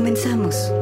Comenzamos.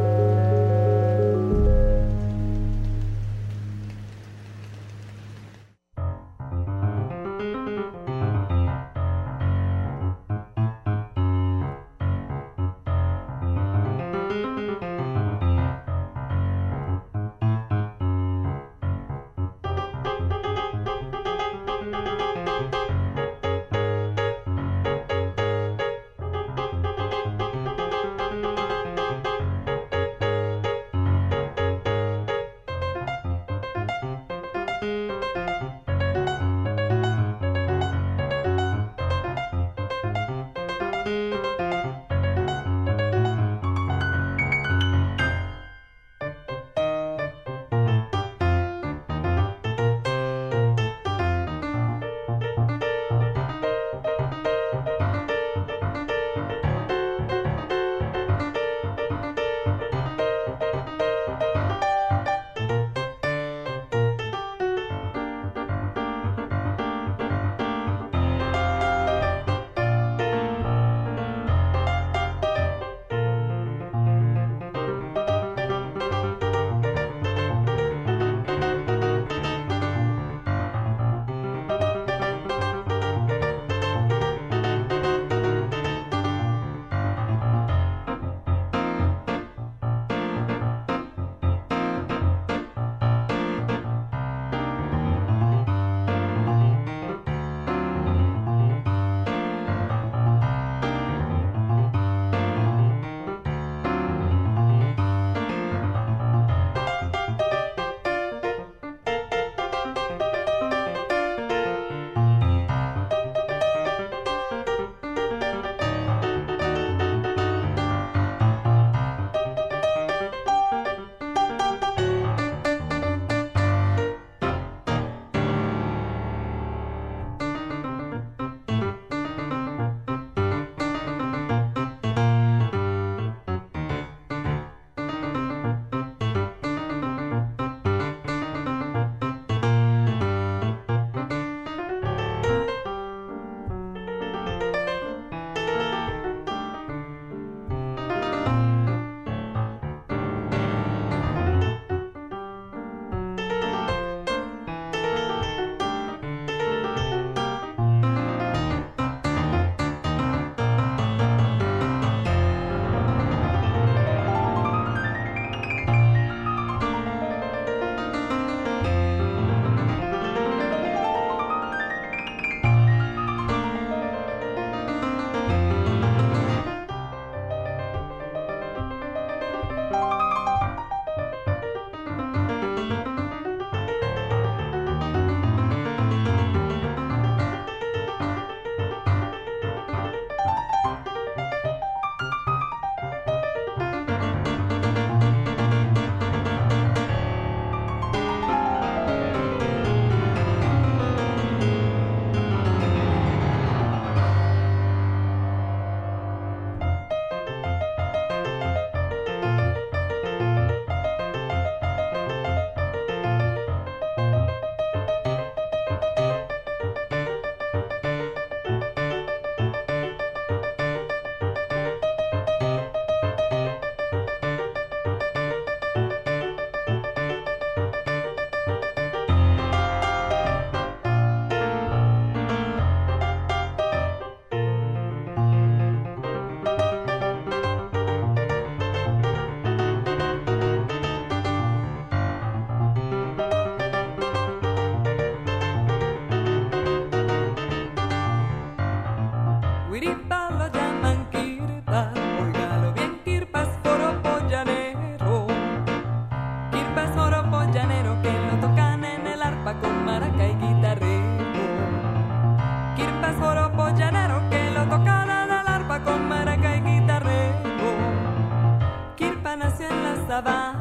caravan.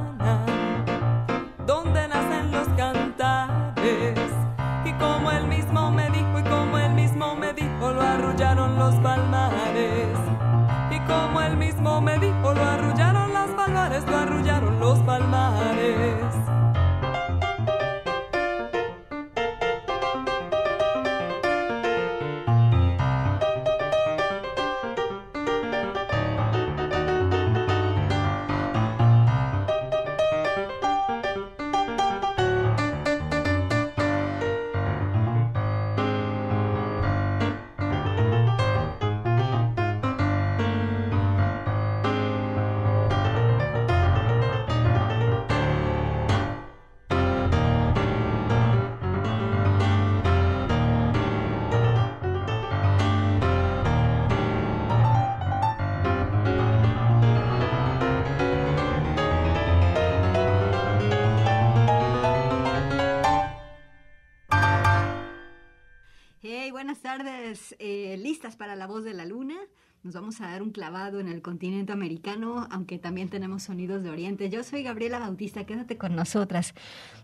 Listas para la voz de la luna. Nos vamos a dar un clavado en el continente americano, aunque también tenemos sonidos de Oriente. Yo soy Gabriela Bautista, quédate con nosotras.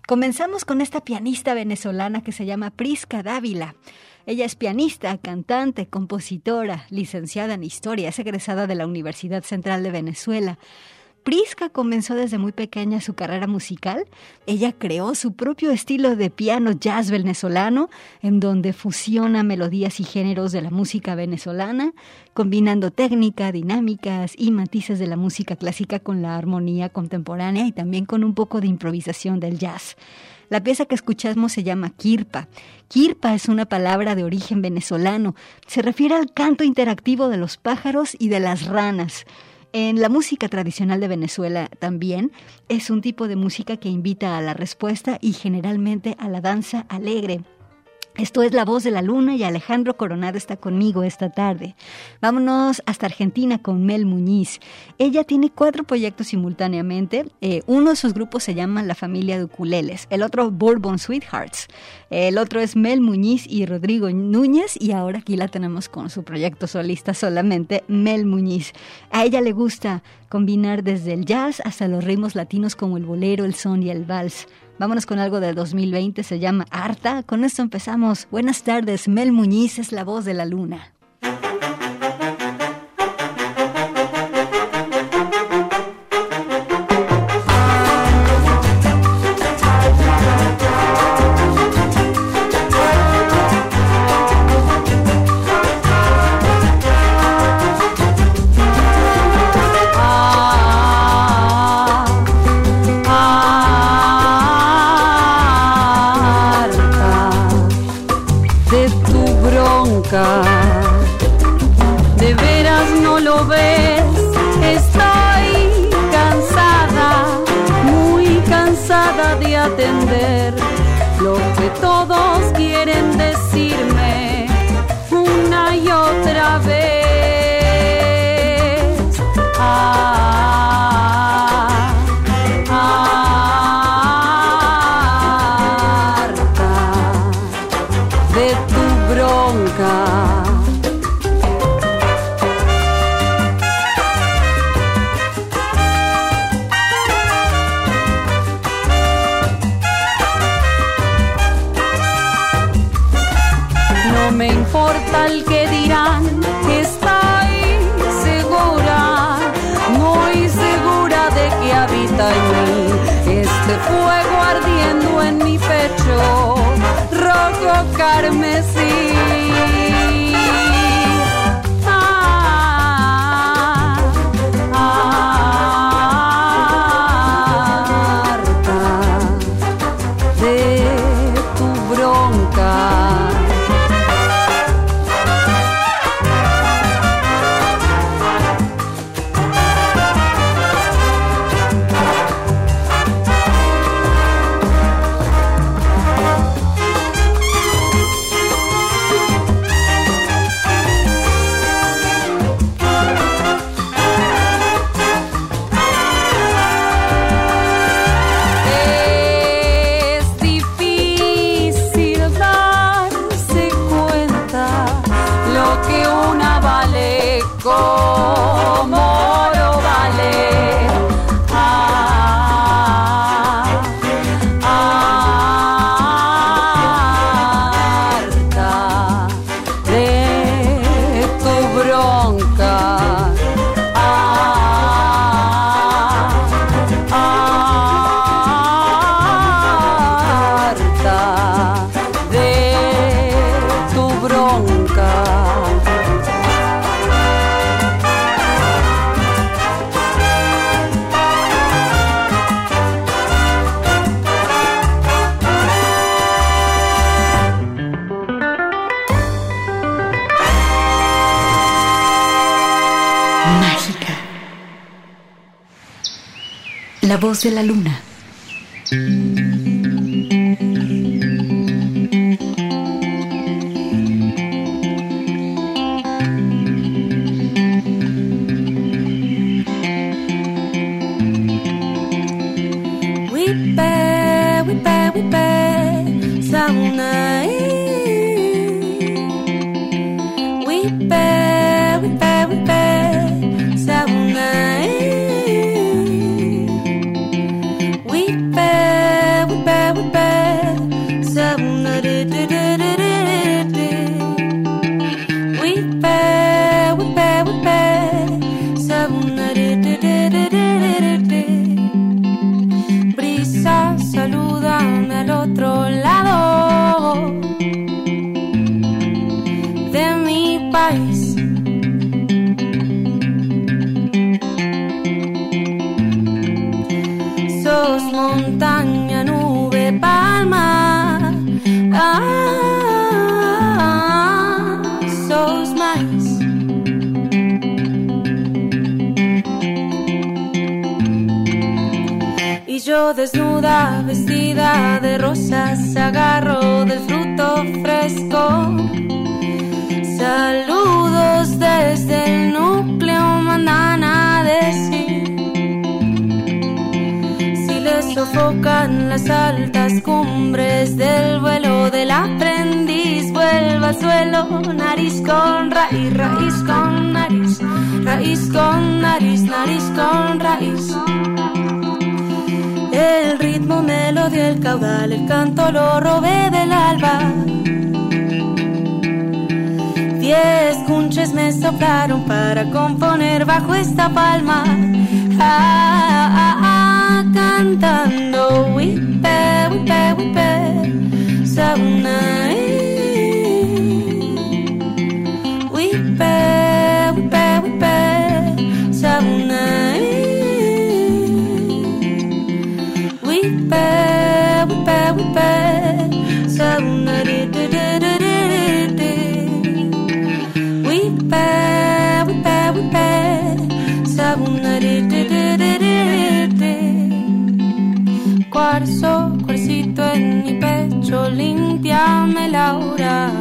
Comenzamos con esta pianista venezolana que se llama Prisca Dávila. Ella es pianista, cantante, compositora, licenciada en historia, es egresada de la Universidad Central de Venezuela. Prisca comenzó desde muy pequeña su carrera musical. Ella creó su propio estilo de piano jazz venezolano, en donde fusiona melodías y géneros de la música venezolana, combinando técnica, dinámicas y matices de la música clásica con la armonía contemporánea y también con un poco de improvisación del jazz. La pieza que escuchamos se llama Kirpa. Kirpa es una palabra de origen venezolano. Se refiere al canto interactivo de los pájaros y de las ranas. En la música tradicional de Venezuela también es un tipo de música que invita a la respuesta y generalmente a la danza alegre. Esto es La Voz de la Luna y Alejandro Coronado está conmigo esta tarde. Vámonos hasta Argentina con Mel Muñiz. Ella tiene cuatro proyectos simultáneamente. Eh, uno de sus grupos se llama La Familia de Ukuleles, el otro Bourbon Sweethearts, el otro es Mel Muñiz y Rodrigo Núñez y ahora aquí la tenemos con su proyecto solista solamente, Mel Muñiz. A ella le gusta combinar desde el jazz hasta los ritmos latinos como el bolero, el son y el vals. Vámonos con algo de 2020, se llama Harta. Con esto empezamos. Buenas tardes, Mel Muñiz es la voz de la luna. México. Voz de la luna. Desnuda, vestida de rosas, agarro del fruto fresco. Saludos desde el núcleo, mandan a decir. Si les sofocan las altas cumbres del vuelo del aprendiz, vuelva al suelo, nariz con raíz, raíz con nariz, raíz con nariz, nariz con raíz. El ritmo, melodia, el caudal, el canto lo robé del alba. Diez cunches me soplaron para componer bajo esta palma. Ah, ah, ah, cantando, wipe, wipe, wipe, sauna. Limpiame Laura.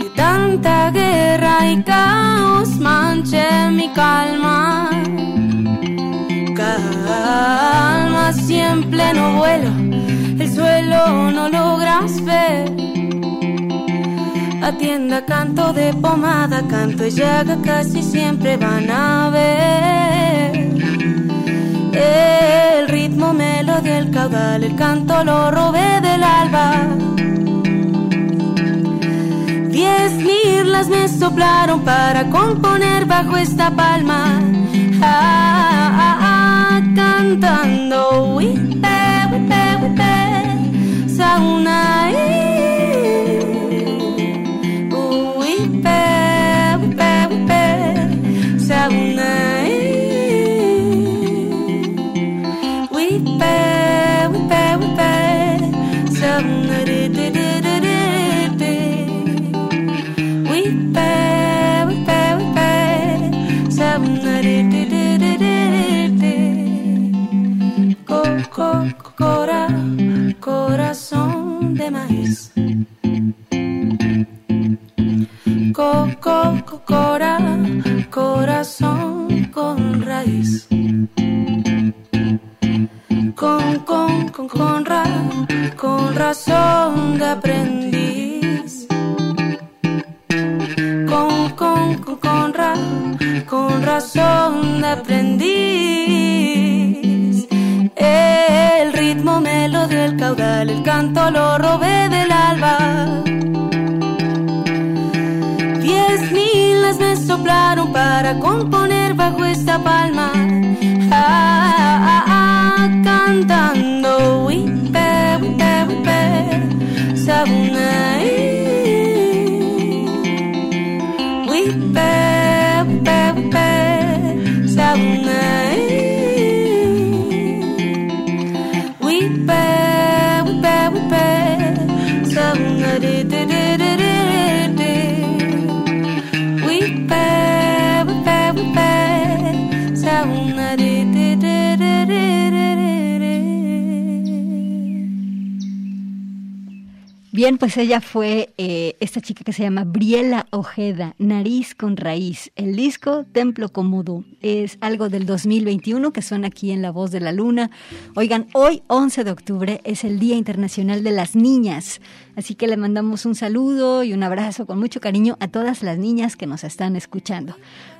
Que tanta guerra y caos manche mi calma. Calma, siempre no vuelo, el suelo no logras ver. Atienda canto de pomada, canto y llaga casi siempre van a ver. El ritmo, melodia, el caudal, el canto lo robé del alba. Diez mirlas me soplaron para componer bajo esta palma. Ah, ah, ah, cantando, con, con, con, ra, con razón de aprendiz. Con, con, con, con, ra, con razón de aprendiz. El ritmo, melodia, el caudal, el canto lo robé del alba. Diez milas me soplaron para componer bajo esta palma. Ah, ah, ah, cantando, Bien, pues ella fue eh, esta chica que se llama Briela Ojeda, Nariz con Raíz. El disco Templo Comudo es algo del 2021 que suena aquí en La Voz de la Luna. Oigan, hoy 11 de octubre es el Día Internacional de las Niñas, así que le mandamos un saludo y un abrazo con mucho cariño a todas las niñas que nos están escuchando.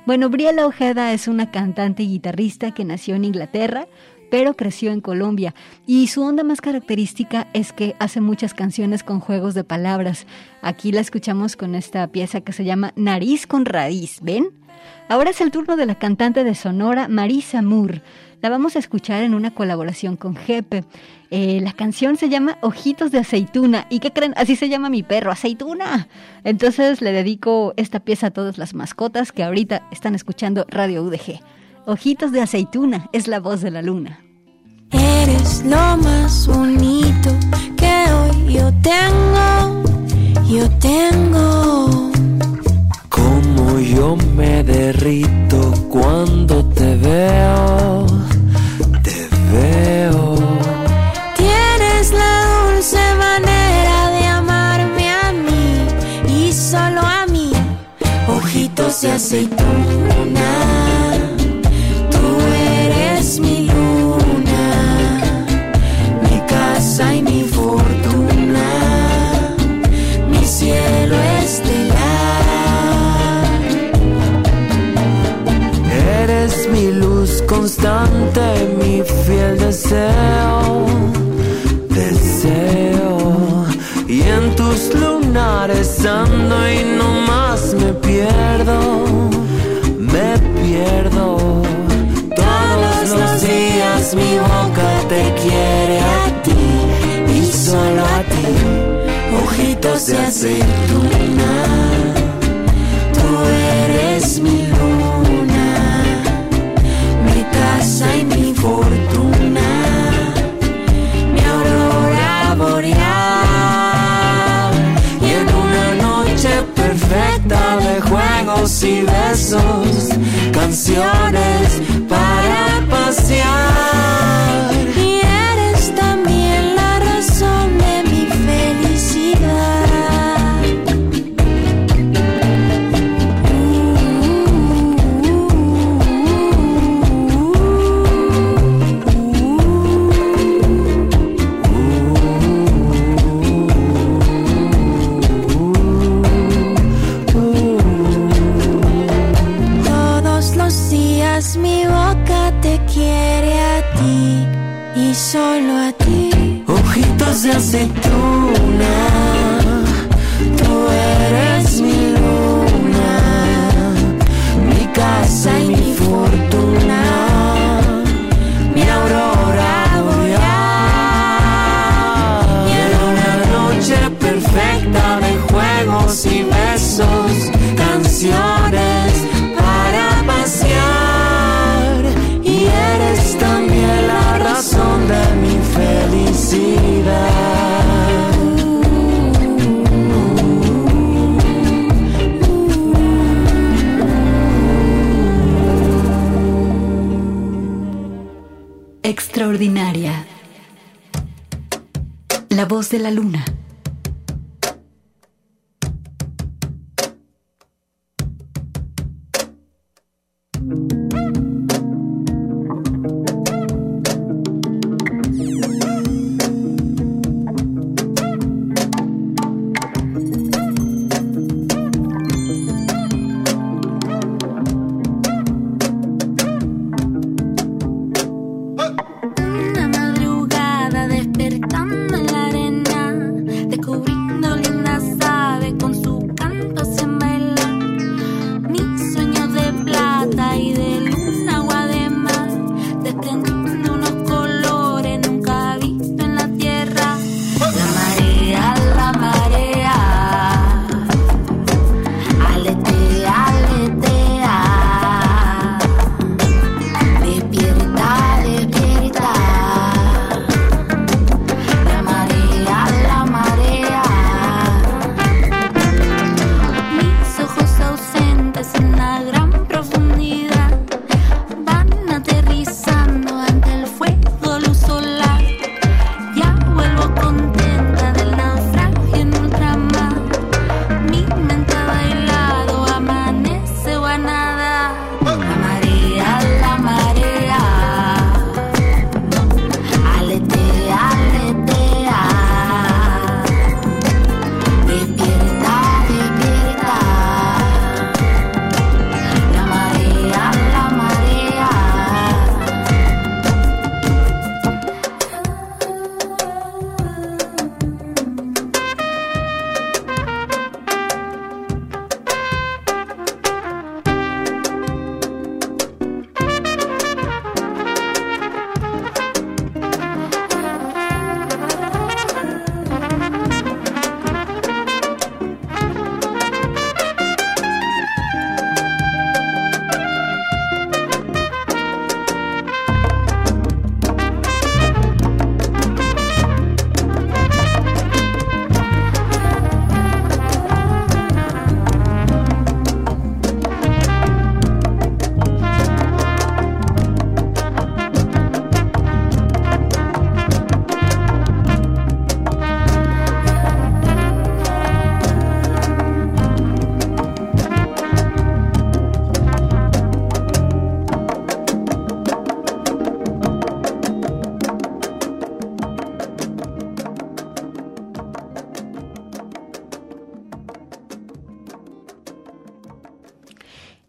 Bueno, Briela Ojeda es una cantante y guitarrista que nació en Inglaterra pero creció en Colombia y su onda más característica es que hace muchas canciones con juegos de palabras. Aquí la escuchamos con esta pieza que se llama Nariz con Raíz, ¿ven? Ahora es el turno de la cantante de Sonora, Marisa Moore. La vamos a escuchar en una colaboración con Jepe. Eh, la canción se llama Ojitos de Aceituna. ¿Y qué creen? Así se llama mi perro, Aceituna. Entonces le dedico esta pieza a todas las mascotas que ahorita están escuchando Radio UDG. Ojitos de aceituna es la voz de la luna. Eres lo más bonito que hoy yo tengo, yo tengo. Como yo me derrito cuando te veo, te veo. Tienes la dulce manera de amarme a mí y solo a mí. Ojitos de aceituna. Y no más me pierdo, me pierdo. Todos los días mi boca te quiere a ti y solo a ti. Ojitos de aceituna, tú eres mi y y besos, canciones para pasear. De la luna.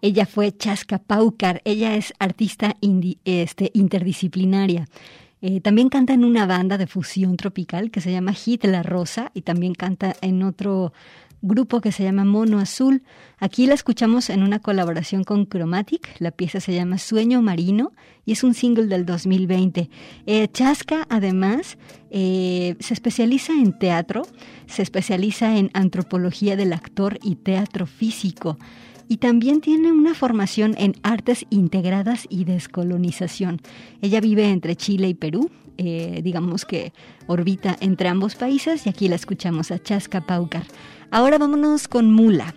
Ella fue Chaska Paucar. Ella es artista este, interdisciplinaria. Eh, también canta en una banda de fusión tropical que se llama Hit La Rosa y también canta en otro grupo que se llama Mono Azul. Aquí la escuchamos en una colaboración con Chromatic. La pieza se llama Sueño Marino y es un single del 2020. Eh, Chaska, además, eh, se especializa en teatro, se especializa en antropología del actor y teatro físico. Y también tiene una formación en artes integradas y descolonización. Ella vive entre Chile y Perú, eh, digamos que orbita entre ambos países y aquí la escuchamos a Chaska Paucar. Ahora vámonos con Mula.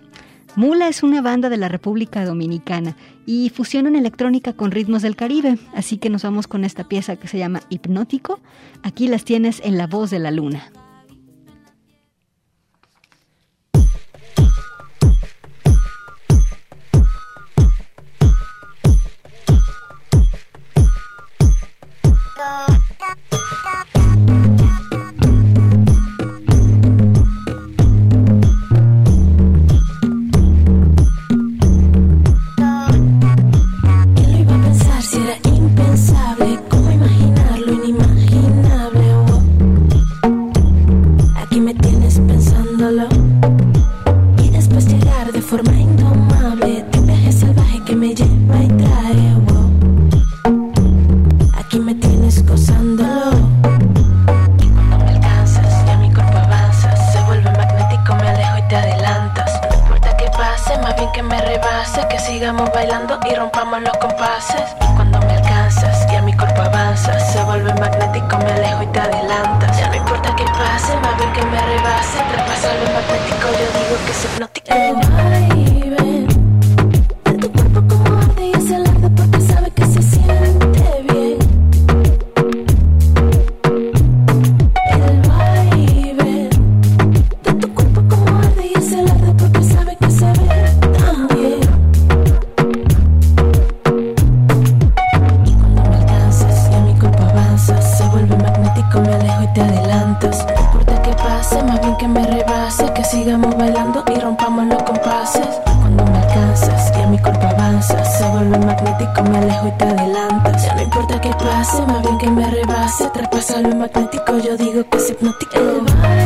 Mula es una banda de la República Dominicana y fusionan electrónica con ritmos del Caribe, así que nos vamos con esta pieza que se llama Hipnótico. Aquí las tienes en La Voz de la Luna. Shababa dor dor dor do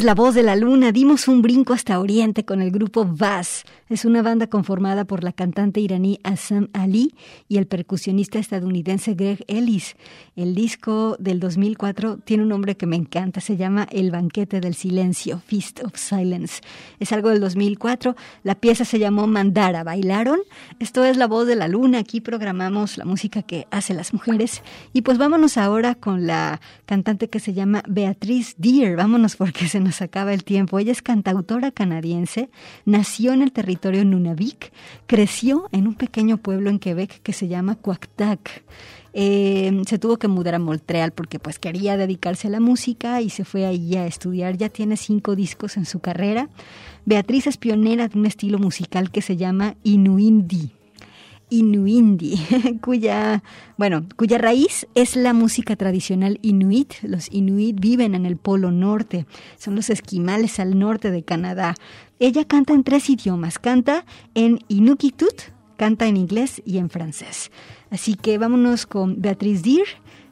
Es La Voz de la Luna. Dimos un brinco hasta Oriente con el grupo Vaz. Es una banda conformada por la cantante iraní Assam Ali y el percusionista estadounidense Greg Ellis. El disco del 2004 tiene un nombre que me encanta. Se llama El Banquete del Silencio, Feast of Silence. Es algo del 2004. La pieza se llamó Mandara. ¿Bailaron? Esto es La Voz de la Luna. Aquí programamos la música que hacen las mujeres. Y pues vámonos ahora con la cantante que se llama Beatriz Deer. Vámonos porque se nos acaba el tiempo. Ella es cantautora canadiense, nació en el territorio Nunavik, creció en un pequeño pueblo en Quebec que se llama Cuactac. Eh, se tuvo que mudar a Montreal porque pues quería dedicarse a la música y se fue allí a estudiar. Ya tiene cinco discos en su carrera. Beatriz es pionera de un estilo musical que se llama Inuindi. Inuindi, cuya, bueno, cuya raíz es la música tradicional inuit. Los inuit viven en el Polo Norte, son los esquimales al norte de Canadá. Ella canta en tres idiomas, canta en Inuktitut, canta en inglés y en francés. Así que vámonos con Beatriz Deer,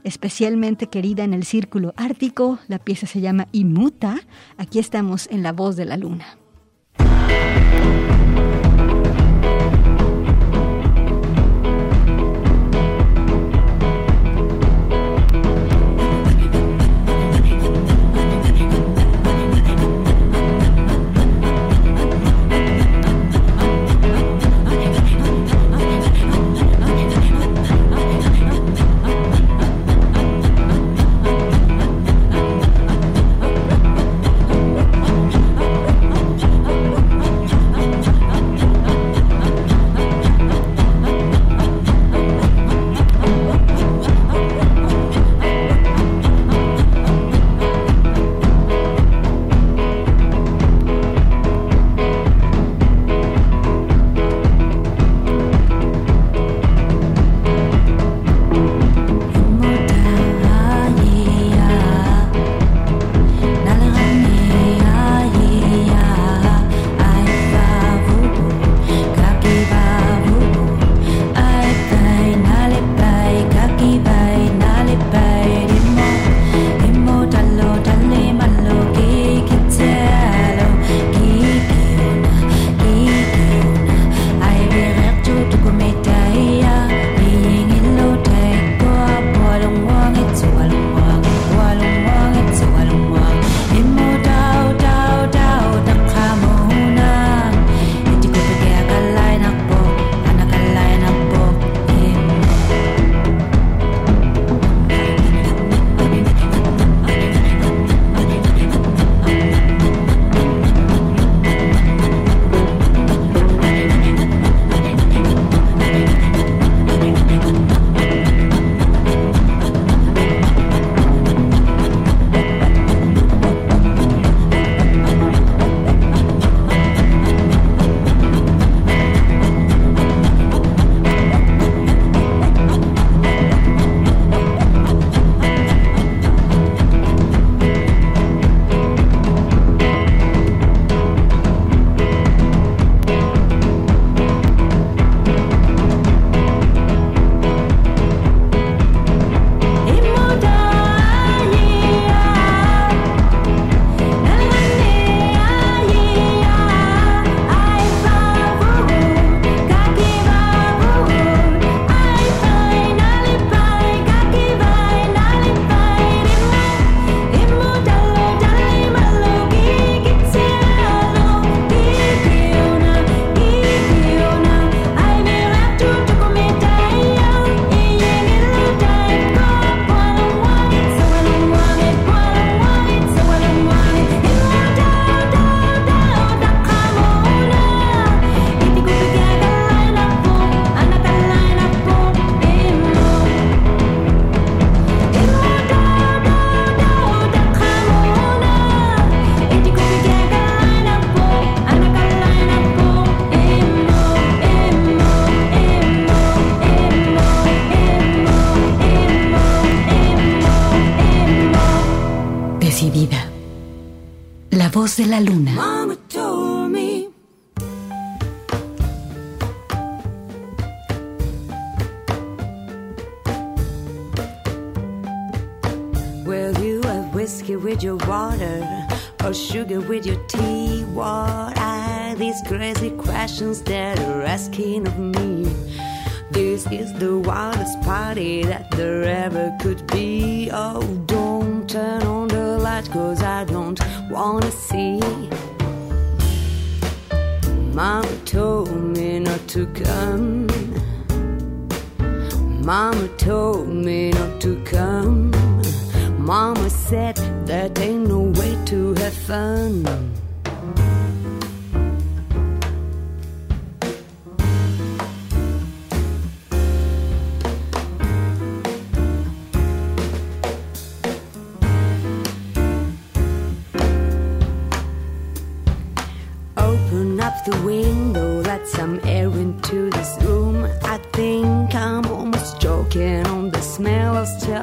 especialmente querida en el círculo ártico. La pieza se llama Imuta. Aquí estamos en La Voz de la Luna.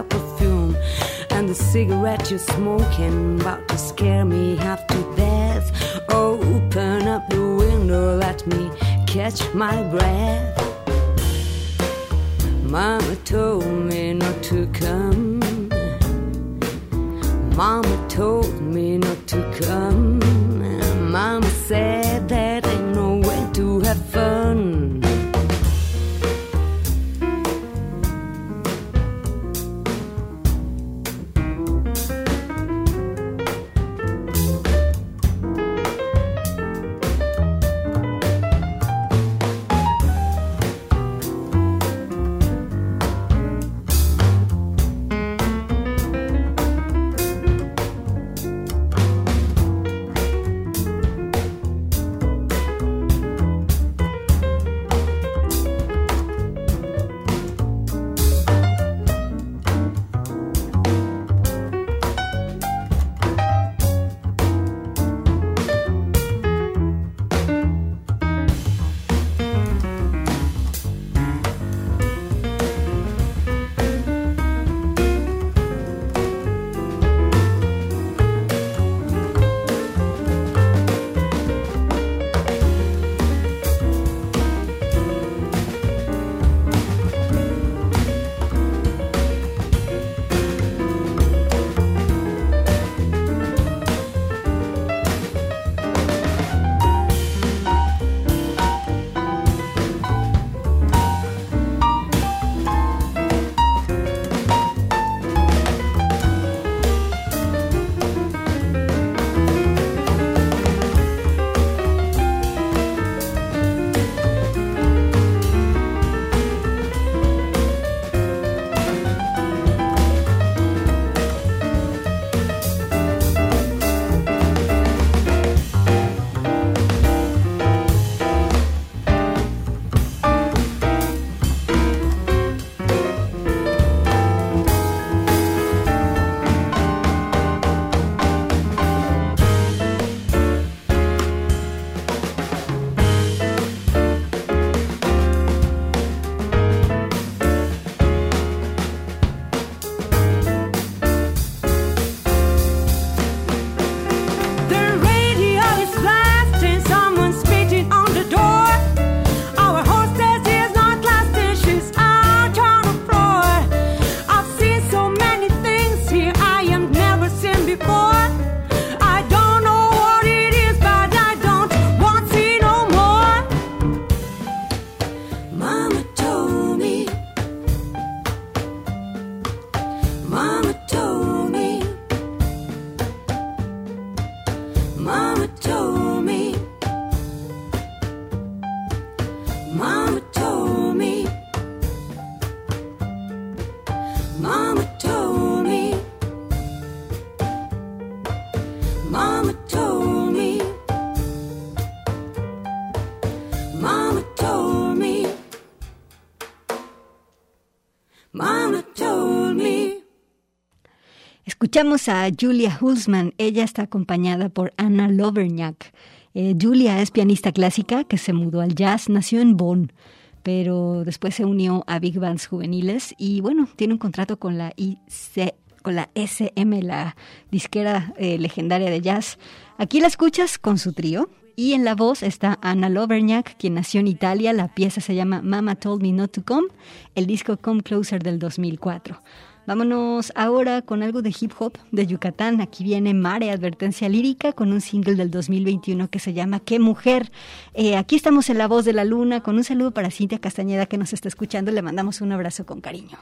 Perfume and the cigarette you're smoking, about to scare me half to death. Open up the window, let me catch my breath. Mama told me not to come. Mama told me not to come. Escuchamos a Julia Hulsman. Ella está acompañada por Anna Loverñak. Eh, Julia es pianista clásica que se mudó al jazz, nació en Bonn, pero después se unió a Big Bands juveniles y bueno, tiene un contrato con la IC, con la SM, la disquera eh, legendaria de jazz. Aquí la escuchas con su trío. Y en la voz está Anna Loverñak, quien nació en Italia. La pieza se llama Mama Told Me Not to Come, el disco Come Closer del 2004. Vámonos ahora con algo de hip hop de Yucatán. Aquí viene Mare, advertencia lírica, con un single del 2021 que se llama Qué mujer. Eh, aquí estamos en La Voz de la Luna con un saludo para Cintia Castañeda que nos está escuchando. Le mandamos un abrazo con cariño.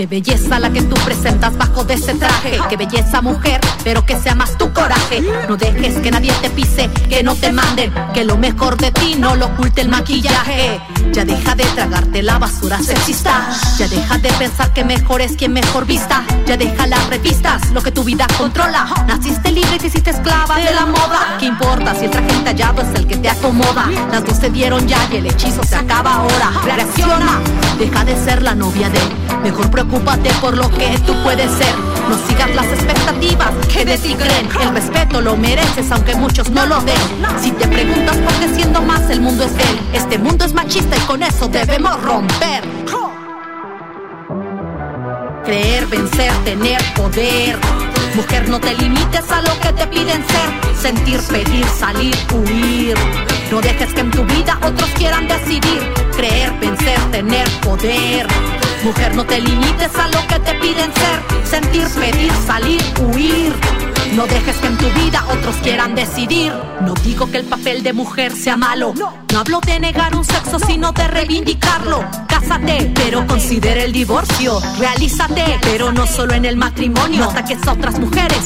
Qué belleza la que tú presentas bajo de ese traje. Qué belleza mujer, pero que sea más tu coraje. No dejes que nadie te pise, que no te manden. Que lo mejor de ti no lo oculte el maquillaje. Ya deja de tragarte la basura sexista. Ya deja de pensar que mejor es quien mejor vista. Ya deja las revistas, lo que tu vida controla. Naciste libre y te hiciste esclava de la moda. ¿Qué importa si el traje entallado es el que te acomoda? Las dos se dieron ya y el hechizo se acaba ahora. Reacciona, deja de ser la novia de. Mejor Preocúpate por lo que tú puedes ser. No sigas las expectativas que de ti creen. El respeto lo mereces, aunque muchos no lo den. Si te preguntas por qué siendo más el mundo es él, este mundo es machista y con eso debemos romper. Creer, vencer, tener poder. Mujer, no te limites a lo que te piden ser. Sentir, pedir, salir, huir. No dejes que en tu vida otros quieran decidir. Creer, vencer, tener poder. Mujer, no te limites a lo que te piden ser, sentir, pedir, salir, huir. No dejes que en tu vida otros quieran decidir. No digo que el papel de mujer sea malo. No hablo de negar un sexo, sino de reivindicarlo. Cásate, pero considera el divorcio. Realízate, pero no solo en el matrimonio. No ataques a otras mujeres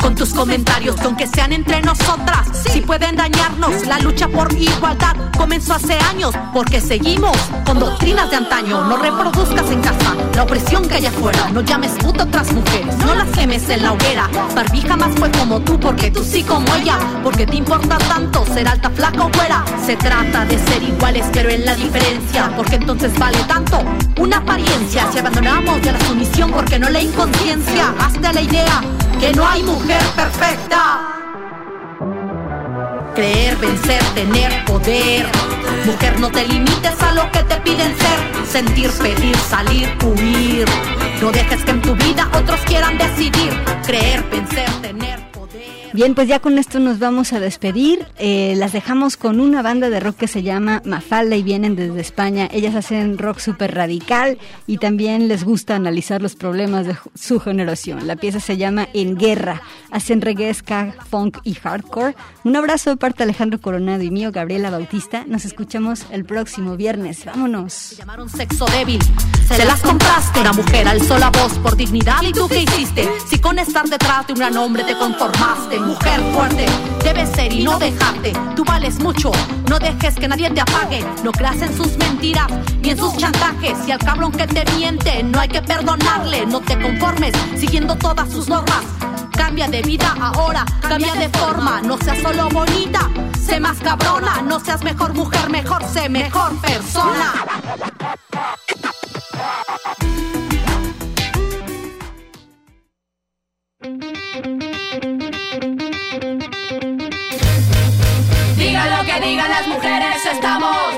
con tus comentarios, que aunque sean entre nosotras, si pueden dañarnos. La lucha por igualdad comenzó hace años, porque seguimos con doctrinas de antaño. No reproduzcas en casa la opresión que hay afuera. No llames puta a otras mujeres, no las quemes en la hoguera. Barbie fue como tú, porque tú sí como ella. Porque te importa tanto ser alta, flaca o fuera. Se trata de ser iguales, pero en la diferencia. Porque entonces vale tanto una apariencia. Si abandonamos ya la sumisión, porque no la inconsciencia. Hazte la idea que no hay mujer perfecta. Creer, vencer, tener poder. Mujer, no te limites a lo que te piden ser. Sentir, pedir, salir, huir. No dejes que en tu vida otros quieran decidir. Creer, vencer, tener. Bien, pues ya con esto nos vamos a despedir. Eh, las dejamos con una banda de rock que se llama Mafalda y vienen desde España. Ellas hacen rock súper radical y también les gusta analizar los problemas de su generación. La pieza se llama En Guerra. Hacen reggae, ska, funk y hardcore. Un abrazo de parte de Alejandro Coronado y mío, Gabriela Bautista. Nos escuchamos el próximo viernes. Vámonos. Llamaron sexo débil. Se las compraste. Una mujer alzó la voz por dignidad. ¿Y tú qué hiciste? Si con estar detrás de un hombre te conformaste mujer fuerte. Debes ser y no dejarte. Tú vales mucho. No dejes que nadie te apague. No creas en sus mentiras ni en sus chantajes. Y al cabrón que te miente, no hay que perdonarle. No te conformes siguiendo todas sus normas. Cambia de vida ahora, cambia de forma. No seas solo bonita, sé más cabrona. No seas mejor mujer, mejor sé mejor persona. Que digan las mujeres, estamos.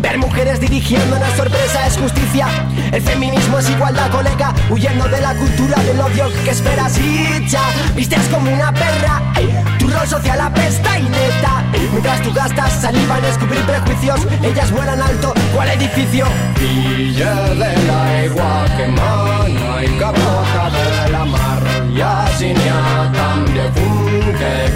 Ver mujeres dirigiendo una sorpresa es justicia. El feminismo es igualdad, colega. Huyendo de la cultura del odio que esperas y ya. Vistes como una perra. Tu rol social apesta y neta. Mientras tú gastas saliva en descubrir prejuicios, ellas vuelan alto. ¿Cuál edificio? Villa de la igua que mana y capota de la mar. Y así ni a tan de fum que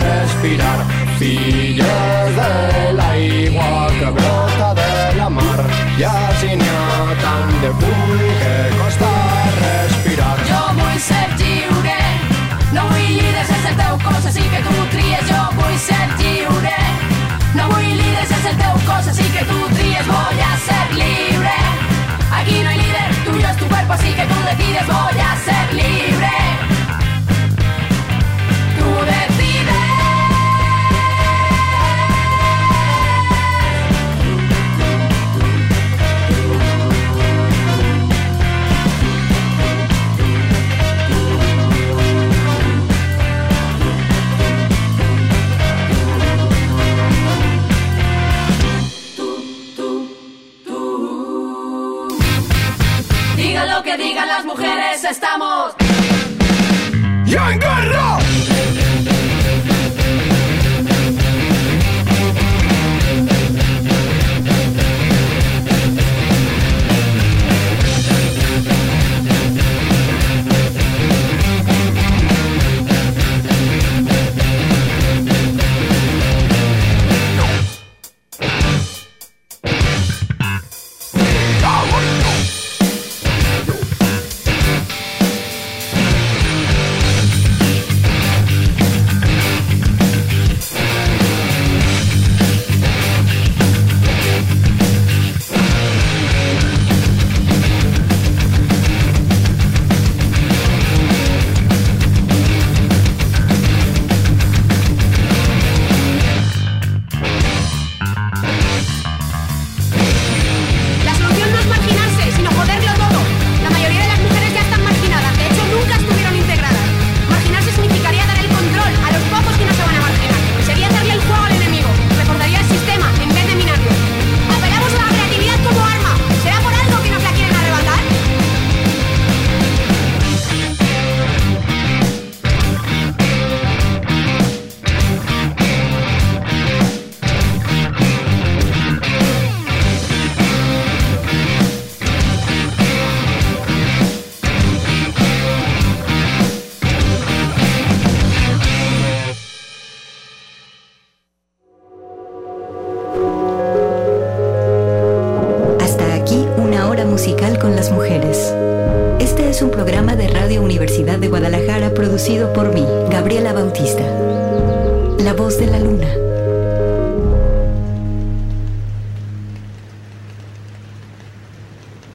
respirar. Filles de la igua que brota de la mar i así n'hi ha tant de punt que costa respirar. Jo vull ser lliure, no vull líders, és el teu cos, així que tu tries. Jo vull ser lliure, no vull líders, és el teu cos, així que tu tries. Voy a ser libre, aquí no hay líder, tuyo es tu cuerpo, así que tú decides. Voy a ser libre, tú decides. Que digan las mujeres, estamos. ¡Y en!